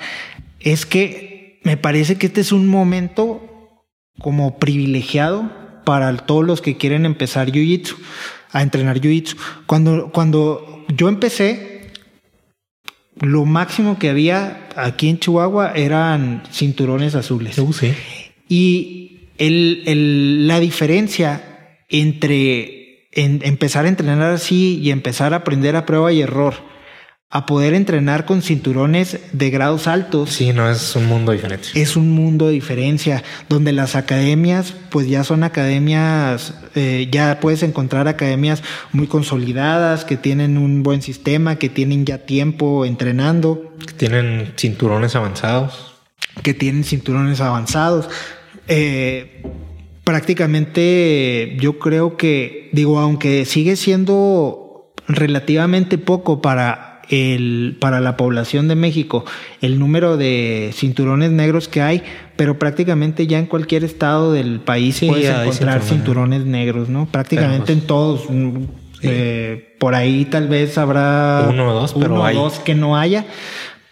es que me parece que este es un momento como privilegiado para todos los que quieren empezar jiu-jitsu, a entrenar jiu-jitsu. Cuando, cuando yo empecé, lo máximo que había aquí en Chihuahua eran cinturones azules. Uh, sí. Y el, el- la diferencia entre en- empezar a entrenar así y empezar a aprender a prueba y error, a poder entrenar con cinturones de grados altos, Sí, no es un mundo diferente. es un mundo de diferencia, donde las academias, pues ya son academias, eh, ya puedes encontrar academias muy consolidadas, que tienen un buen sistema, que tienen ya tiempo entrenando, Tienen cinturones avanzados. que tienen cinturones avanzados. Eh, prácticamente yo creo que, digo, aunque sigue siendo relativamente poco para el, para la población de México, el número de cinturones negros que hay, pero prácticamente ya en cualquier estado del país Sí, puedes encontrar cinturones. cinturones negros, ¿no? Prácticamente pues, en todos. mm, eh, por ahí tal vez habrá Uno o dos, pero uno o hay. dos que no haya,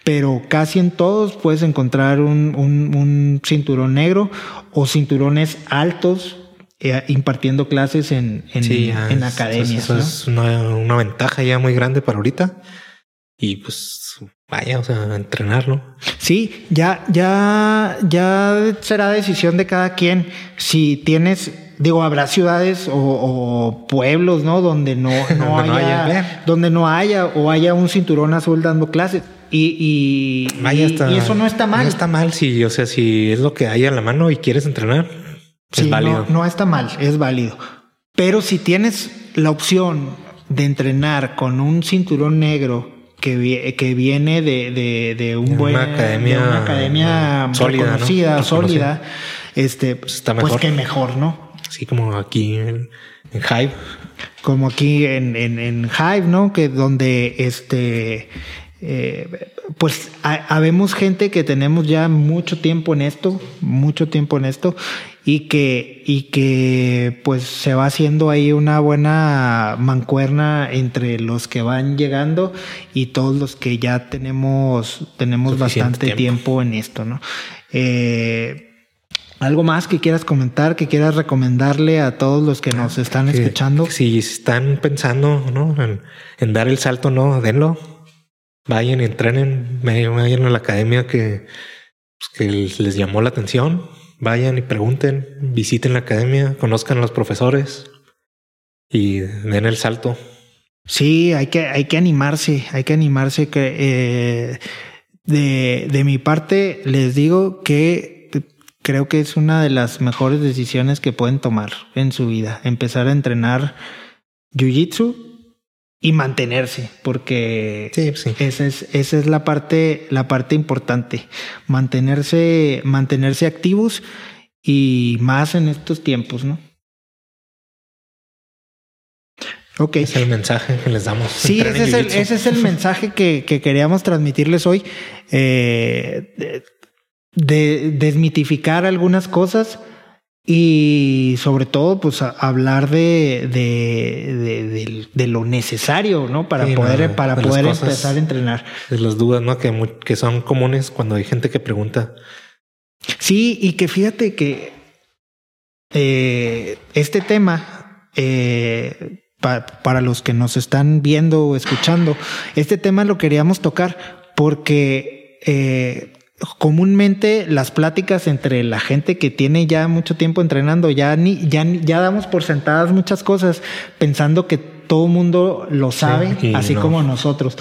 pero casi en todos puedes encontrar un, un- un cinturón negro o cinturones altos eh, impartiendo clases en, en, sí, en es- academias. Eso ¿no? es una, una ventaja ya muy grande para ahorita. Y pues vaya, o sea, entrenarlo. Sí, ya, ya, ya será decisión de cada quien. Si tienes, digo, habrá ciudades o, o pueblos, ¿no? Donde no, no Donde no haya, haya. donde no haya o haya un cinturón azul dando clases. Y, y, Vaya, y- está- y eso no está mal. No está mal si, o sea, si es lo que hay a la mano y quieres entrenar, Sí, es válido. No, no está mal, es válido. Pero si tienes la opción de entrenar con un cinturón negro que, vi- que viene de, de, de un buen una academia, de una academia mm, sólida, ¿no? reconocida, sólida, este, pues, está pues que mejor, ¿no? Así como aquí en, en Hive. Como aquí en, en, en Hive, ¿no? Que donde este eh, pues ha- habemos gente que tenemos ya mucho tiempo en esto, mucho tiempo en esto, y que, y que pues se va haciendo ahí una buena mancuerna entre los que van llegando y todos los que ya tenemos, tenemos Suficiente bastante tiempo. tiempo. en esto, ¿no? Eh, ¿Algo más que quieras comentar, que quieras recomendarle a todos los que nos están Que- escuchando? si están pensando ¿no? en, en dar el salto, no, denlo. Vayan y entrenen, vayan a la academia que, pues, que les llamó la atención. Vayan y pregunten, visiten la academia, conozcan a los profesores y den el salto. Sí, hay que, hay que animarse, hay que animarse. Que, eh, de, de mi parte, les digo que creo que es una de las mejores decisiones que pueden tomar en su vida. Empezar a entrenar Jiu-Jitsu y mantenerse, porque Sí, sí. esa es, esa es la parte, la parte importante. Mantenerse, mantenerse activos y más en estos tiempos, ¿no? Ok. Es el mensaje que les damos. Sí, ese es, el, ese es, el, mensaje que, que queríamos transmitirles hoy. Eh, de, desmitificar algunas cosas y sobre todo, pues hablar de, de, de, lo necesario, ¿no? Para poder, para poder empezar a entrenar. De las dudas, ¿no? Que, que son comunes cuando hay gente que pregunta. Sí, y que fíjate que eh, este tema, eh, para los que nos están viendo o escuchando, este tema lo queríamos tocar porque eh, comúnmente las pláticas entre la gente que tiene ya mucho tiempo entrenando, ya ni, ya, ya damos por sentadas muchas cosas pensando que todo el mundo lo sabe, así como nosotros.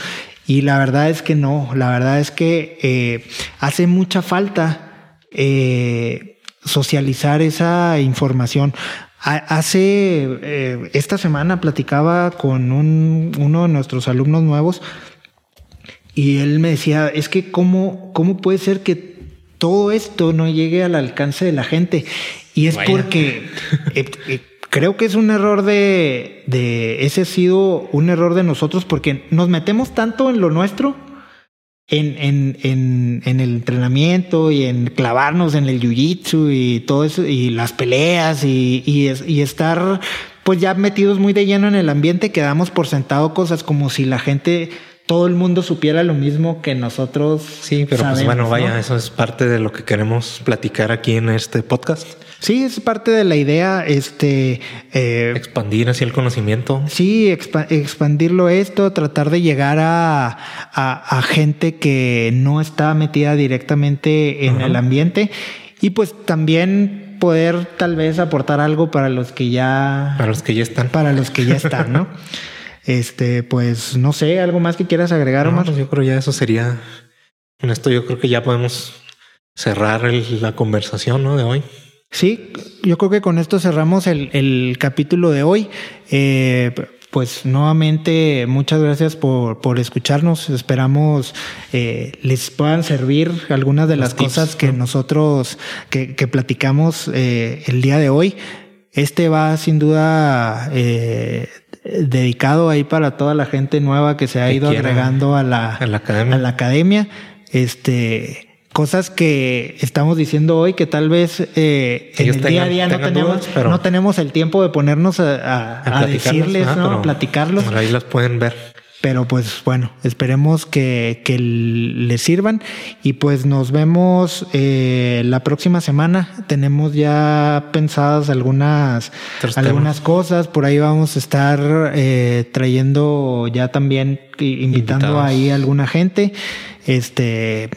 Y la verdad es que no, la verdad es que eh, hace mucha falta eh, socializar esa información. Hace, eh, esta semana platicaba con un, uno de nuestros alumnos nuevos y él me decía, es que cómo, cómo puede ser que todo esto no llegue al alcance de la gente. Y es porque eh, eh, creo que es un error de, de, ese ha sido un error de nosotros porque nos metemos tanto en lo nuestro, en, en, en, en el entrenamiento y en clavarnos en el jiu-jitsu y todo eso, y las peleas y, y, y estar pues ya metidos muy de lleno en el ambiente, que damos por sentado cosas como si la gente todo el mundo supiera lo mismo que nosotros. Sí, pero pues bueno, vaya, eso es parte de lo que queremos platicar aquí en este podcast. Sí, es parte de la idea, este... Eh, Expandir así el conocimiento. Sí, expandirlo esto, tratar de llegar a, a, gente que no está metida directamente en el ambiente y pues también poder tal vez aportar algo para los que ya... Para los que ya están. Para los que ya están, ¿no? Este, pues no sé, algo más que quieras agregar, Omar. Pues yo creo ya eso sería. En esto yo creo que ya podemos cerrar la conversación ¿no? de hoy. Sí, yo creo que con esto cerramos el, el capítulo de hoy. Eh, pues nuevamente muchas gracias por, por escucharnos. Esperamos eh, les puedan servir algunas de las cosas que nosotros que, que platicamos eh, el día de hoy. Este va sin duda eh, dedicado ahí para toda la gente nueva que se ha ido agregando a la, a la academia. A la academia. Este, cosas que estamos diciendo hoy que tal vez eh, en el día a día no tenemos, no tenemos el tiempo de ponernos a, a, decirles, ¿no? platicarlos. ahí las pueden ver. Pero pues bueno, esperemos que, que les sirvan y pues nos vemos eh, la próxima semana. Tenemos ya pensadas algunas, algunas cosas. Por ahí vamos a estar eh, trayendo ya también, invitando ahí a alguna gente. Este,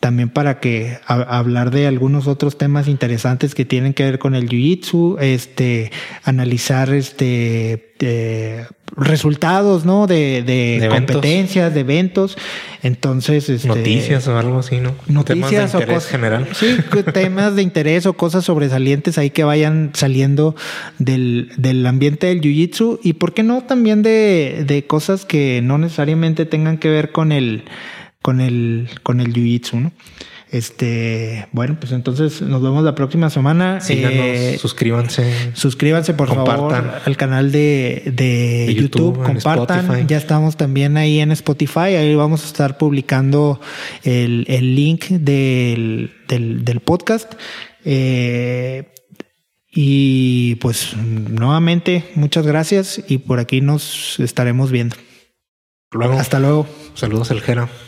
también para que hablar de algunos otros temas interesantes que tienen que ver con el jiu-jitsu, este, analizar este eh, resultados, ¿no? De, de, competencias, de eventos. Entonces, este, noticias o algo así, ¿no? Noticias o cosas general. Sí, temas de interés o cosas sobresalientes ahí que vayan saliendo del, del ambiente del jiu-jitsu y por qué no también de, de cosas que no necesariamente tengan que ver con el con el, con el jiu-jitsu, ¿no? Este, bueno, pues entonces nos vemos la próxima semana. Síganos, eh, suscríbanse. Suscríbanse, por favor, al canal de, de, YouTube, compartan. Ya estamos también ahí en Spotify. Ahí vamos a estar publicando el, el link del, del, del podcast. Eh, y pues nuevamente, muchas gracias y por aquí nos estaremos viendo. Luego. Hasta luego. Saludos, El Jera.